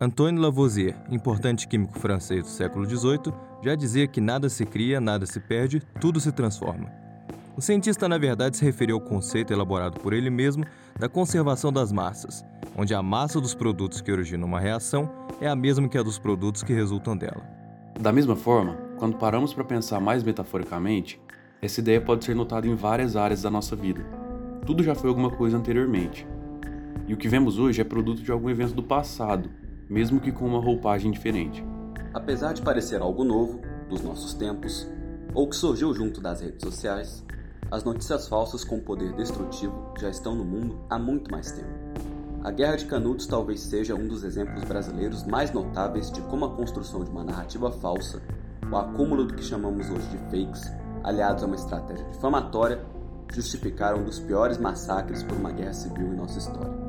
Antoine Lavoisier, importante químico francês do século XVIII, já dizia que nada se cria, nada se perde, tudo se transforma. O cientista, na verdade, se referiu ao conceito elaborado por ele mesmo da conservação das massas, onde a massa dos produtos que originam uma reação é a mesma que a dos produtos que resultam dela. Da mesma forma, quando paramos para pensar mais metaforicamente, essa ideia pode ser notada em várias áreas da nossa vida. Tudo já foi alguma coisa anteriormente. E o que vemos hoje é produto de algum evento do passado, mesmo que com uma roupagem diferente. Apesar de parecer algo novo, dos nossos tempos, ou que surgiu junto das redes sociais, as notícias falsas com poder destrutivo já estão no mundo há muito mais tempo. A Guerra de Canudos talvez seja um dos exemplos brasileiros mais notáveis de como a construção de uma narrativa falsa, o acúmulo do que chamamos hoje de fakes, aliados a uma estratégia difamatória, justificaram um dos piores massacres por uma guerra civil em nossa história.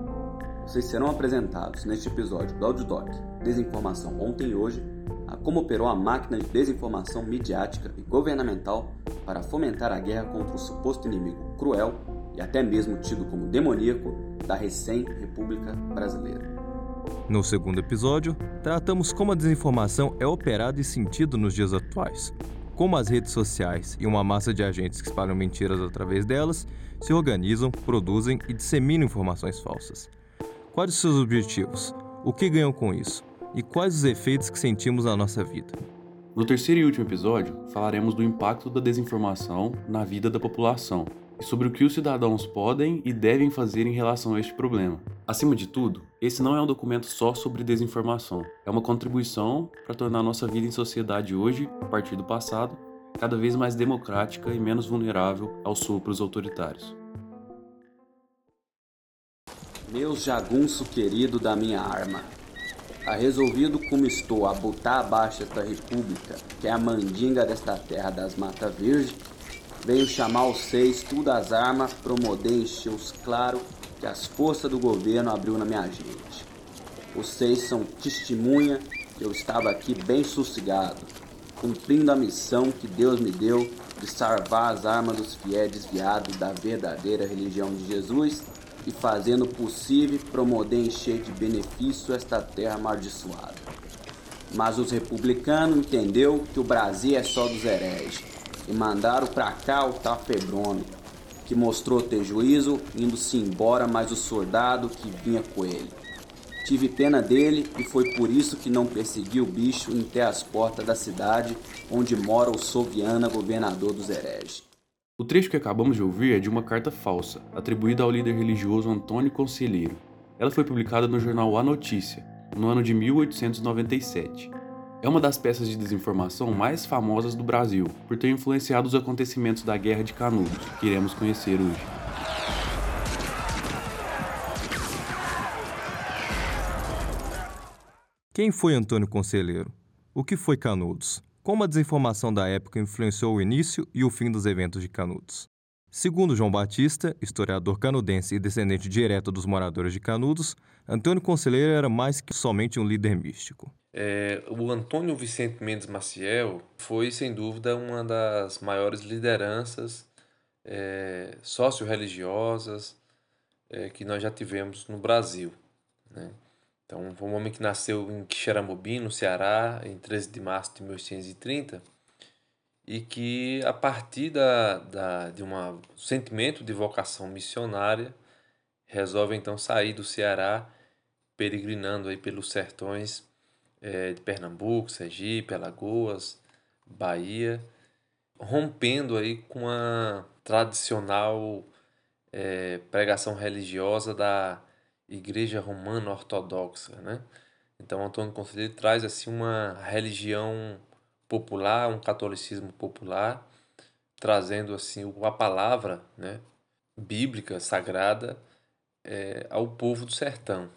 Vocês serão apresentados neste episódio do Audiodoc Desinformação Ontem e Hoje a como operou a máquina de desinformação midiática e governamental para fomentar a guerra contra o suposto inimigo cruel e até mesmo tido como demoníaco da recém-República Brasileira. No segundo episódio, tratamos como a desinformação é operada e sentido nos dias atuais, como as redes sociais e uma massa de agentes que espalham mentiras através delas se organizam, produzem e disseminam informações falsas. Quais os seus objetivos? O que ganham com isso? E quais os efeitos que sentimos na nossa vida? No terceiro e último episódio, falaremos do impacto da desinformação na vida da população e sobre o que os cidadãos podem e devem fazer em relação a este problema. Acima de tudo, esse não é um documento só sobre desinformação, é uma contribuição para tornar nossa vida em sociedade hoje, a partir do passado, cada vez mais democrática e menos vulnerável aos sopros autoritários. Meu jagunço querido da minha arma, a resolvido como estou a botar abaixo esta república, que é a mandinga desta terra das Mata Verde, venho chamar os seis, tudo as armas, promover encher os claro que as forças do governo abriu na minha gente. Os seis são testemunha que eu estava aqui bem sossegado, cumprindo a missão que Deus me deu de salvar as armas dos fiéis desviados da verdadeira religião de Jesus e fazendo o possível promover encher de benefício esta terra amaldiçoada. Mas os republicanos entendeu que o Brasil é só dos hereges e mandaram para cá o Tafebrômio, que mostrou ter juízo, indo-se embora mais o soldado que vinha com ele. Tive pena dele e foi por isso que não persegui o bicho até as portas da cidade onde mora o Soviana, governador dos hereges. O trecho que acabamos de ouvir é de uma carta falsa, atribuída ao líder religioso Antônio Conselheiro. Ela foi publicada no jornal A Notícia, no ano de 1897. É uma das peças de desinformação mais famosas do Brasil, por ter influenciado os acontecimentos da Guerra de Canudos, que iremos conhecer hoje. Quem foi Antônio Conselheiro? O que foi Canudos? Como a desinformação da época influenciou o início e o fim dos eventos de Canudos. Segundo João Batista, historiador canudense e descendente direto dos moradores de Canudos, Antônio Conselheiro era mais que somente um líder místico. É, o Antônio Vicente Mendes Maciel foi, sem dúvida, uma das maiores lideranças é, socio-religiosas é, que nós já tivemos no Brasil. Né? Então, foi um homem que nasceu em Quixeramobim, no Ceará, em 13 de março de 1830, e que, a partir da, da, de um sentimento de vocação missionária, resolve então sair do Ceará, peregrinando aí pelos sertões é, de Pernambuco, Sergipe, Alagoas, Bahia, rompendo aí com a tradicional é, pregação religiosa da Igreja Romana Ortodoxa, né? Então Antônio Conselheiro traz assim uma religião popular, um catolicismo popular, trazendo assim a palavra, né, bíblica sagrada é, ao povo do sertão.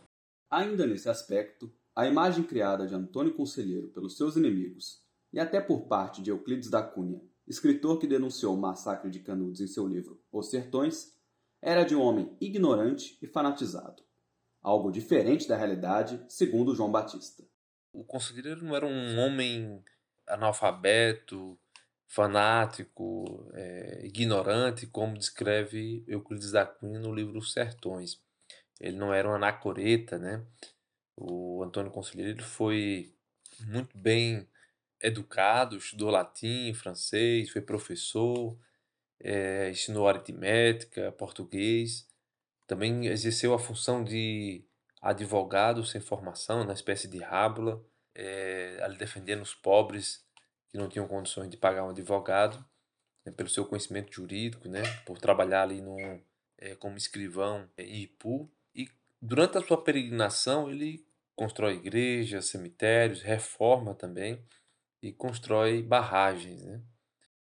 Ainda nesse aspecto, a imagem criada de Antônio Conselheiro pelos seus inimigos e até por parte de Euclides da Cunha, escritor que denunciou o massacre de Canudos em seu livro Os Sertões, era de um homem ignorante e fanatizado algo diferente da realidade, segundo João Batista. O conselheiro não era um homem analfabeto, fanático, é, ignorante, como descreve Euclides da Cunha no livro Os Sertões. Ele não era um anacoreta, né? O Antônio Conselheiro foi muito bem educado, estudou latim, francês, foi professor, é, ensinou aritmética, português, também exerceu a função de advogado sem formação, na espécie de rábula, é, ali defendendo os pobres que não tinham condições de pagar um advogado, né, pelo seu conhecimento jurídico, né, por trabalhar ali no, é, como escrivão em Ipu. E durante a sua peregrinação, ele constrói igrejas, cemitérios, reforma também e constrói barragens. Né?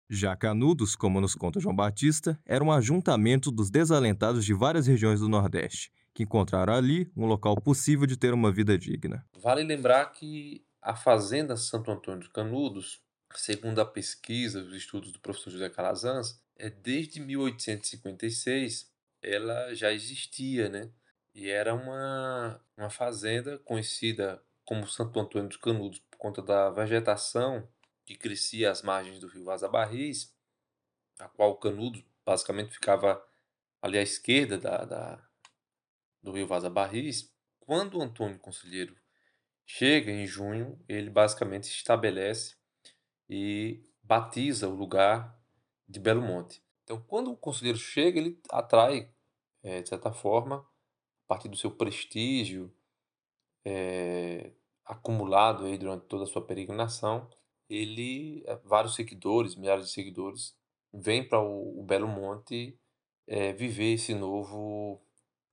Já Canudos, como nos conta João Batista, era um ajuntamento dos desalentados de várias regiões do Nordeste, que encontraram ali um local possível de ter uma vida digna. Vale lembrar que a Fazenda Santo Antônio de Canudos, segundo a pesquisa, os estudos do professor José Calazans, é desde 1856 ela já existia, né? E era uma, uma fazenda conhecida como Santo Antônio dos Canudos por conta da vegetação que crescia às margens do rio Vaza Barris, a qual o Canudo basicamente ficava ali à esquerda da, da do rio Vaza Barris. Quando Antônio Conselheiro chega em junho, ele basicamente se estabelece e batiza o lugar de Belo Monte. Então, quando o conselheiro chega, ele atrai, é, de certa forma, a partir do seu prestígio é, acumulado aí durante toda a sua peregrinação, ele, é, vários seguidores, milhares de seguidores, vêm para o, o, Belo Monte é, viver esse novo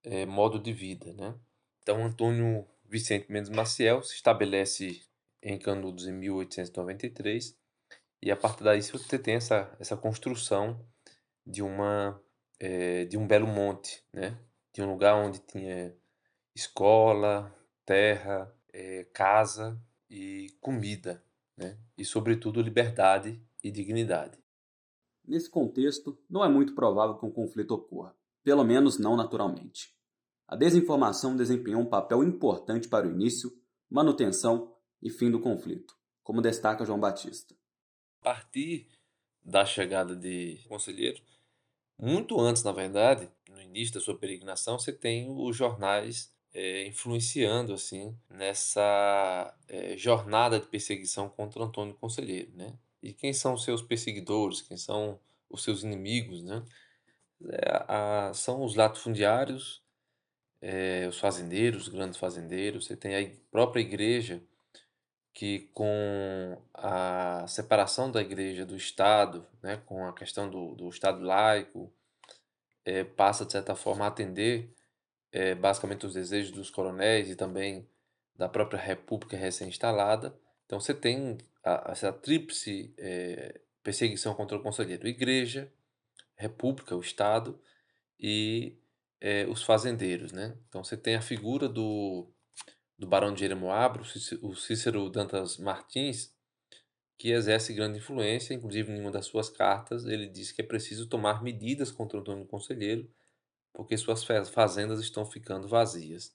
é, modo de vida, né? Então, Antônio Vicente Mendes Maciel se estabelece em Canudos em 1893 e a partir daí você tem essa, essa construção de uma é, de um belo monte, né? De um lugar onde tinha escola, terra, é, casa e comida, né? E sobretudo liberdade e dignidade. Nesse contexto, não é muito provável que um conflito ocorra, pelo menos não naturalmente. A desinformação desempenhou um papel importante para o início, manutenção e fim do conflito, como destaca João Batista. A partir da chegada de conselheiro, muito antes, na verdade, no início da sua peregrinação, você tem os jornais é, influenciando assim nessa é, jornada de perseguição contra Antônio Conselheiro, né? E quem são os seus perseguidores? Quem são os seus inimigos, né? É, a, são os latifundiários, é, os fazendeiros, os grandes fazendeiros. Você tem a própria igreja que com a separação da igreja do Estado, né, com a questão do, do Estado laico, é, passa de certa forma a atender é, basicamente os desejos dos coronéis e também da própria república recém-instalada. Então você tem essa tríplice é, perseguição contra o conselheiro: igreja, república, o Estado e é, os fazendeiros. Né? Então você tem a figura do, do Barão de Jeremoabo, o Cícero Dantas Martins, que exerce grande influência, inclusive em uma das suas cartas ele diz que é preciso tomar medidas contra o dono conselheiro porque suas fazendas estão ficando vazias.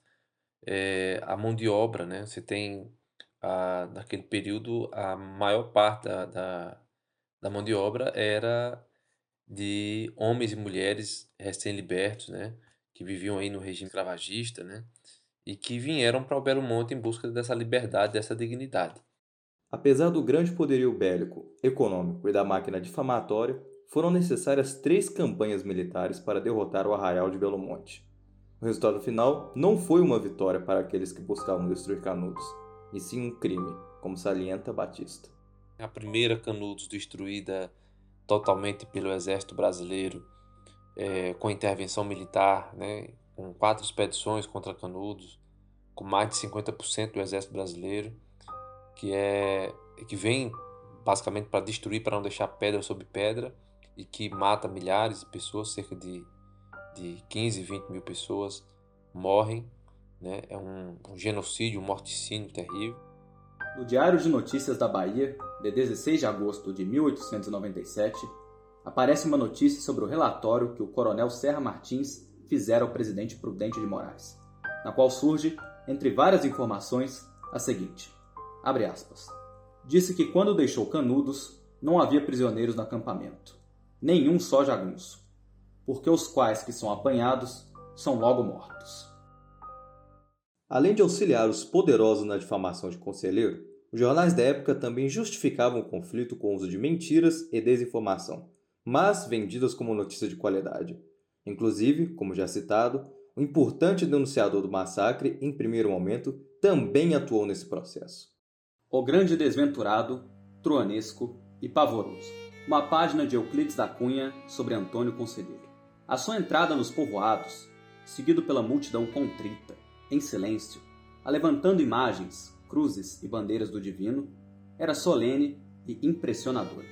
É, a mão de obra, né? Você tem a, naquele período a maior parte da, da, da mão de obra era de homens e mulheres recém-libertos, né? Que viviam aí no regime escravagista, né? E que vieram para o Belo Monte em busca dessa liberdade, dessa dignidade. Apesar do grande poderio bélico, econômico e da máquina difamatória, foram necessárias três campanhas militares para derrotar o arraial de Belo Monte. O resultado final não foi uma vitória para aqueles que buscavam destruir Canudos, e sim um crime, como salienta Batista. A primeira Canudos destruída totalmente pelo exército brasileiro, é, com intervenção militar, né, com quatro expedições contra Canudos, com mais de 50% do exército brasileiro, que é que vem basicamente para destruir, para não deixar pedra sobre pedra, e que mata milhares de pessoas, cerca de, de 15, 20 mil pessoas morrem. Né? É um, um genocídio, um morticínio terrível. No Diário de Notícias da Bahia, de 16 de agosto de 1897, aparece uma notícia sobre o relatório que o coronel Serra Martins fizera ao presidente Prudente de Moraes, na qual surge, entre várias informações, a seguinte: abre aspas. Disse que quando deixou Canudos, não havia prisioneiros no acampamento nenhum só jagunço, porque os quais que são apanhados são logo mortos. Além de auxiliar os poderosos na difamação de conselheiro, os jornais da época também justificavam o conflito com o uso de mentiras e desinformação, mas vendidas como notícia de qualidade. Inclusive, como já citado, o importante denunciador do massacre, em primeiro momento, também atuou nesse processo. O Grande Desventurado, Truanesco e Pavoroso. Uma página de Euclides da Cunha sobre Antônio Conselheiro. A sua entrada nos povoados, seguido pela multidão contrita, em silêncio, alevantando imagens, cruzes e bandeiras do divino, era solene e impressionadora.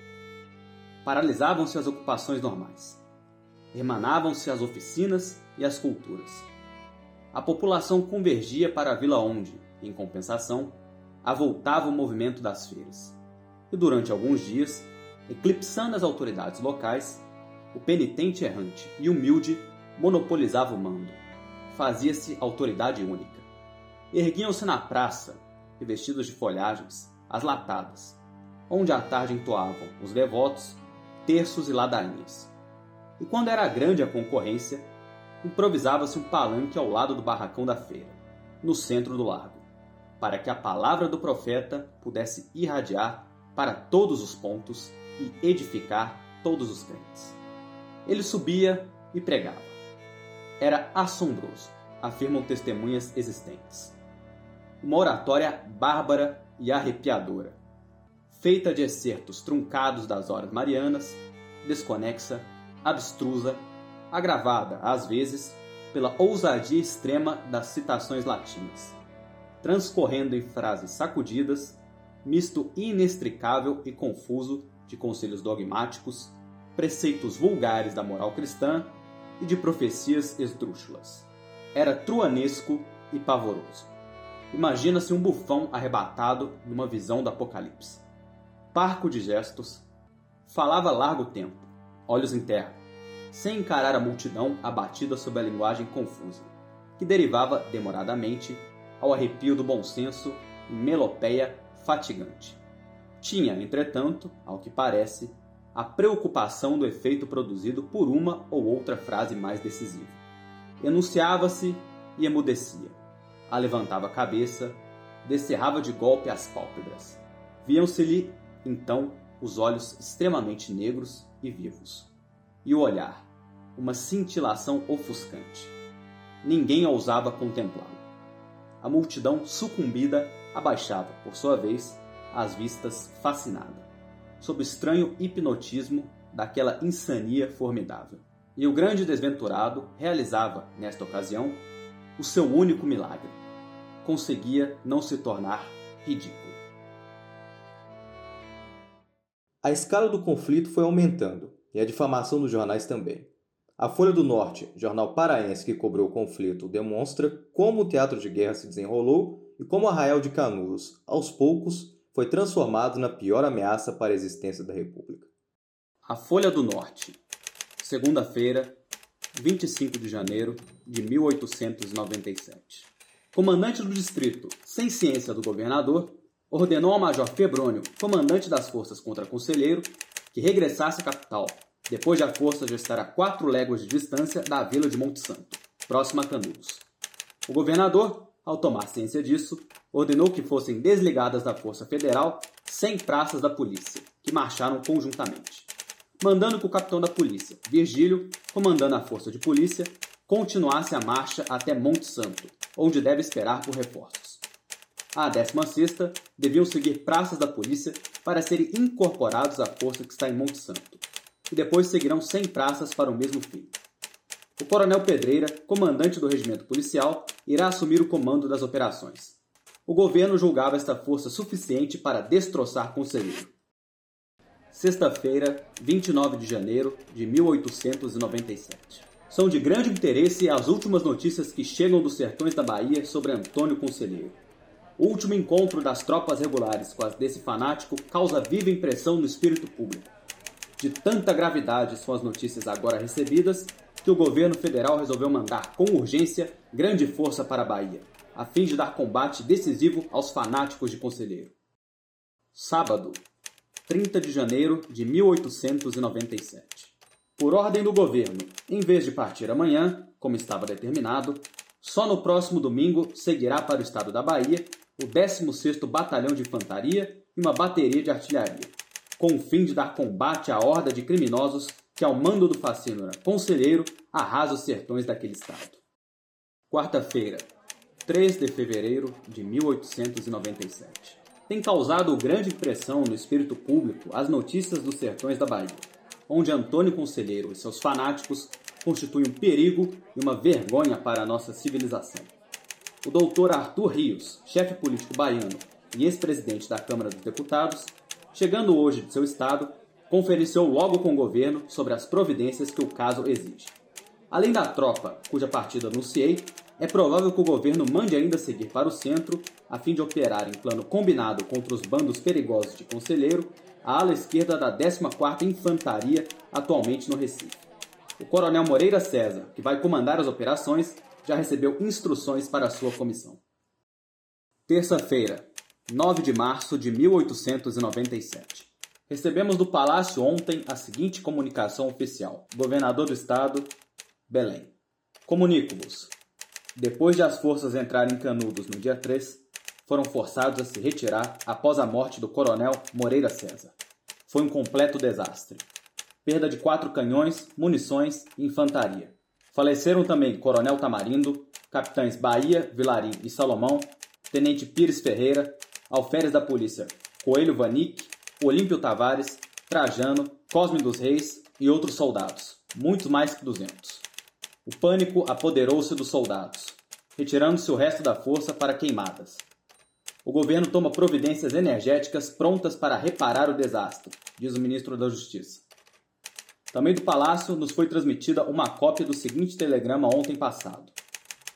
Paralisavam-se as ocupações normais. Emanavam-se as oficinas e as culturas. A população convergia para a vila onde, em compensação, avoltava o movimento das feiras. E durante alguns dias, eclipsando as autoridades locais, o penitente errante e humilde monopolizava o mando fazia-se autoridade única. Erguiam-se na praça, revestidos de folhagens, as latadas, onde à tarde entoavam os devotos, terços e ladainhas. E quando era grande a concorrência, improvisava-se um palanque ao lado do barracão da feira, no centro do largo, para que a palavra do profeta pudesse irradiar para todos os pontos e edificar todos os crentes. Ele subia e pregava era assombroso, afirmam testemunhas existentes. Uma oratória bárbara e arrepiadora, feita de excertos truncados das horas marianas, desconexa, abstrusa, agravada, às vezes, pela ousadia extrema das citações latinas, transcorrendo em frases sacudidas, misto inextricável e confuso de conselhos dogmáticos, preceitos vulgares da moral cristã e de profecias esdrúxulas. Era truanesco e pavoroso. Imagina-se um bufão arrebatado numa visão do Apocalipse. Parco de gestos, falava largo tempo, olhos em terra, sem encarar a multidão abatida sob a linguagem confusa, que derivava demoradamente ao arrepio do bom senso e melopeia fatigante. Tinha, entretanto, ao que parece, a preocupação do efeito produzido por uma ou outra frase mais decisiva. Enunciava-se e emudecia. Alevantava a cabeça, descerrava de golpe as pálpebras. Viam-se-lhe, então, os olhos extremamente negros e vivos. E o olhar, uma cintilação ofuscante. Ninguém ousava contemplá-lo. A multidão sucumbida abaixava, por sua vez, as vistas fascinada sob o estranho hipnotismo daquela insania formidável. E o grande desventurado realizava, nesta ocasião, o seu único milagre. Conseguia não se tornar ridículo. A escala do conflito foi aumentando e a difamação dos jornais também. A Folha do Norte, jornal paraense que cobriu o conflito, demonstra como o teatro de guerra se desenrolou e como Arraial de Canudos, aos poucos, foi transformado na pior ameaça para a existência da República. A Folha do Norte, segunda-feira, 25 de janeiro de 1897. Comandante do distrito, sem ciência do governador, ordenou ao Major Febrônio, comandante das forças contra Conselheiro, que regressasse à capital, depois de a força já estar a quatro léguas de distância da vila de Monte Santo, próxima a Canudos. O governador, ao tomar ciência disso, ordenou que fossem desligadas da Força Federal 100 praças da polícia, que marcharam conjuntamente, mandando que o capitão da polícia, Virgílio, comandando a força de polícia, continuasse a marcha até Monte Santo, onde deve esperar por reforços. A 16 deviam seguir praças da polícia para serem incorporados à força que está em Monte Santo, e depois seguirão 100 praças para o mesmo fim. O coronel Pedreira, comandante do regimento policial, irá assumir o comando das operações o governo julgava esta força suficiente para destroçar Conselheiro. Sexta-feira, 29 de janeiro de 1897. São de grande interesse as últimas notícias que chegam dos sertões da Bahia sobre Antônio Conselheiro. O último encontro das tropas regulares com as desse fanático causa viva impressão no espírito público. De tanta gravidade são as notícias agora recebidas que o governo federal resolveu mandar com urgência grande força para a Bahia a fim de dar combate decisivo aos fanáticos de Conselheiro. Sábado, 30 de janeiro de 1897. Por ordem do governo, em vez de partir amanhã, como estava determinado, Só no próximo domingo seguirá para o estado da Bahia o 16º Batalhão de Infantaria e uma bateria de artilharia, com o fim de dar combate à horda de criminosos que, ao mando do fascínora Conselheiro, arrasa os sertões daquele estado. Quarta-feira, 3 de fevereiro de 1897. Tem causado grande impressão no espírito público as notícias dos sertões da Bahia, onde Antônio Conselheiro e seus fanáticos constituem um perigo e uma vergonha para a nossa civilização. O doutor Arthur Rios, chefe político baiano e ex-presidente da Câmara dos Deputados, chegando hoje de seu estado, conferenciou logo com o governo sobre as providências que o caso exige. Além da tropa, cuja partida anunciei, é provável que o governo mande ainda seguir para o centro, a fim de operar em plano combinado contra os bandos perigosos de Conselheiro, a ala esquerda da 14ª Infantaria, atualmente no Recife. O coronel Moreira César, que vai comandar as operações, já recebeu instruções para sua comissão. Terça-feira, 9 de março de 1897. Recebemos do Palácio ontem a seguinte comunicação oficial. Governador do Estado, Belém. Comunico-vos depois de as forças entrarem em Canudos no dia 3, foram forçados a se retirar após a morte do coronel Moreira César. Foi um completo desastre. Perda de quatro canhões, munições e infantaria. Faleceram também Coronel Tamarindo, capitães Bahia, Vilarim e Salomão, Tenente Pires Ferreira, alferes da polícia Coelho Vanick, Olímpio Tavares, Trajano, Cosme dos Reis e outros soldados, muitos mais que 200. O pânico apoderou-se dos soldados, retirando-se o resto da força para queimadas. O governo toma providências energéticas prontas para reparar o desastre, diz o ministro da Justiça. Também do palácio nos foi transmitida uma cópia do seguinte telegrama ontem passado: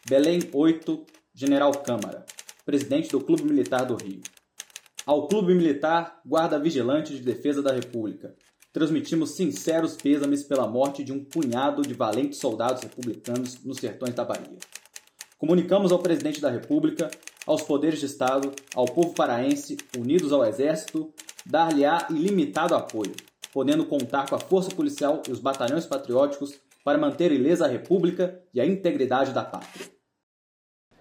Belém 8, General Câmara, presidente do Clube Militar do Rio. Ao Clube Militar, Guarda Vigilante de Defesa da República, transmitimos sinceros pêsames pela morte de um punhado de valentes soldados republicanos nos sertões da Bahia. Comunicamos ao presidente da República, aos poderes de Estado, ao povo paraense, unidos ao Exército, dar-lhe-á ilimitado apoio, podendo contar com a força policial e os batalhões patrióticos para manter ilesa a República e a integridade da pátria.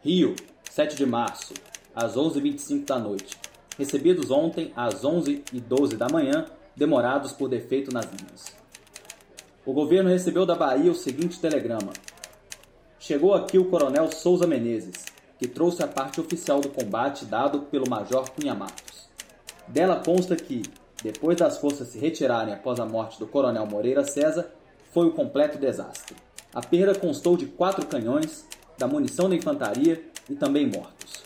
Rio, 7 de março, às 11h25 da noite. Recebidos ontem às 11h12 da manhã demorados por defeito nas linhas. O governo recebeu da Bahia o seguinte telegrama: Chegou aqui o coronel Souza Menezes, que trouxe a parte oficial do combate dado pelo Major Cunha Matos. Dela consta que, depois das forças se retirarem após a morte do coronel Moreira César, foi o completo desastre. A perda constou de quatro canhões, da munição da infantaria e também mortos.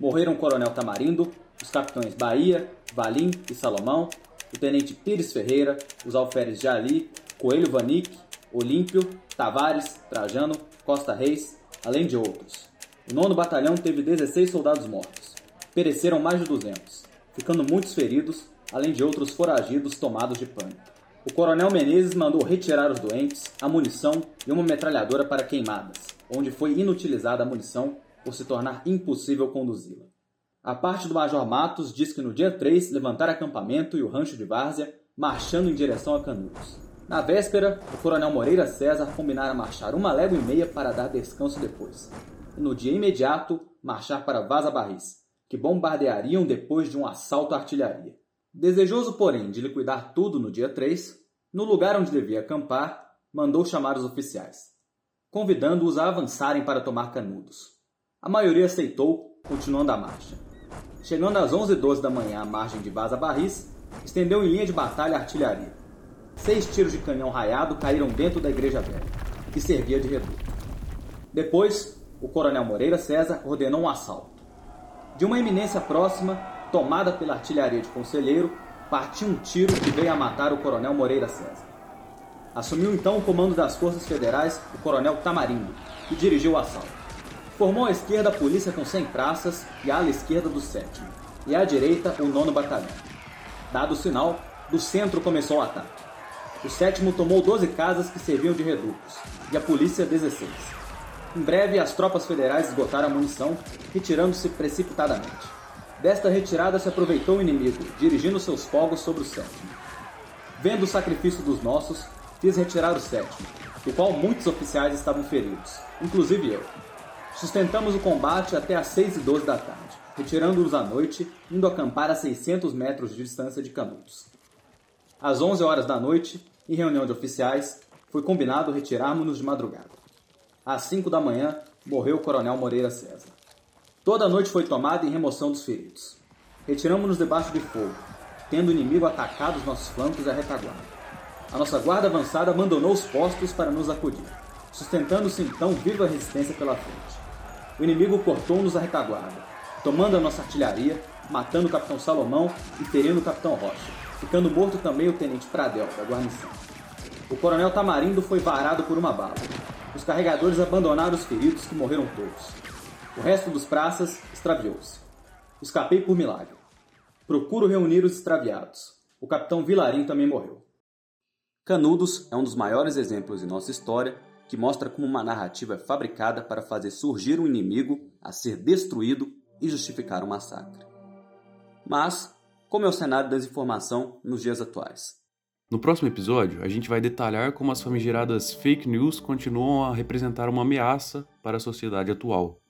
Morreram o coronel Tamarindo, os capitães Bahia, Valim e Salomão, o tenente Pires Ferreira, os alferes Jali, Coelho Vanick, Olímpio, Tavares, Trajano, Costa Reis, além de outros. O nono batalhão teve 16 soldados mortos. Pereceram mais de 200, ficando muitos feridos, além de outros foragidos tomados de pânico. O coronel Menezes mandou retirar os doentes, a munição e uma metralhadora para queimadas, onde foi inutilizada a munição por se tornar impossível conduzi-la. A parte do Major Matos diz que no dia 3 levantaram acampamento e o rancho de Várzea, marchando em direção a Canudos. Na véspera, o coronel Moreira César combinara marchar uma légua e meia para dar descanso depois. E no dia imediato, marchar para Vaza Barris, que bombardeariam depois de um assalto à artilharia. Desejoso, porém, de liquidar tudo no dia 3, no lugar onde devia acampar, mandou chamar os oficiais, convidando-os a avançarem para tomar Canudos. A maioria aceitou, continuando a marcha. Chegando às 11h12 da manhã à margem de Vaza Barris, estendeu em linha de batalha a artilharia. Seis tiros de canhão raiado caíram dentro da igreja velha, que servia de reduto. Depois, o coronel Moreira César ordenou um assalto. De uma eminência próxima, tomada pela artilharia de Conselheiro, partiu um tiro que veio a matar o coronel Moreira César. Assumiu então o comando das forças federais o coronel Tamarindo, que dirigiu o assalto. Formou à esquerda a polícia com 100 praças e a ala esquerda do 7 e à direita o 9 batalhão. Dado o sinal, do centro começou o ataque. O 7 tomou 12 casas que serviam de redutos e a polícia 16. Em breve, as tropas federais esgotaram a munição, retirando-se precipitadamente. Desta retirada se aproveitou o inimigo, dirigindo seus fogos sobre o sétimo. Vendo o sacrifício dos nossos, fiz retirar o sétimo, do qual muitos oficiais estavam feridos, inclusive eu. Sustentamos o combate até às 6 e 12 da tarde, retirando-nos à noite, indo acampar a 600 metros de distância de Canudos. Às 11 horas da noite, em reunião de oficiais, foi combinado retirarmos-nos de madrugada. Às 5 da manhã, morreu o coronel Moreira César. Toda a noite foi tomada em remoção dos feridos. Retiramos-nos debaixo de fogo, tendo o inimigo atacado os nossos flancos e a retaguarda. A nossa guarda avançada abandonou os postos para nos acudir, sustentando-se então viva resistência pela frente. O inimigo cortou-nos a retaguarda, tomando a nossa artilharia, matando o capitão Salomão e ferindo o capitão Rocha, ficando morto também o tenente Pradel, da guarnição. O coronel Tamarindo foi varado por uma bala. Os carregadores abandonaram os feridos, que morreram todos. O resto dos praças extraviou-se. Escapei por milagre. Procuro reunir os extraviados. O capitão Vilarim também morreu. Canudos é um dos maiores exemplos em nossa história que mostra como uma narrativa é fabricada para fazer surgir um inimigo a ser destruído e justificar um massacre. Mas, como é o cenário da desinformação nos dias atuais? No próximo episódio, a gente vai detalhar como as famigeradas fake news continuam a representar uma ameaça para a sociedade atual.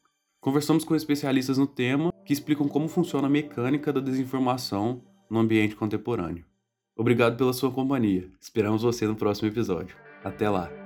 Conversamos com especialistas no tema que explicam como funciona a mecânica da desinformação no ambiente contemporâneo. Obrigado pela sua companhia. Esperamos você no próximo episódio. Até lá!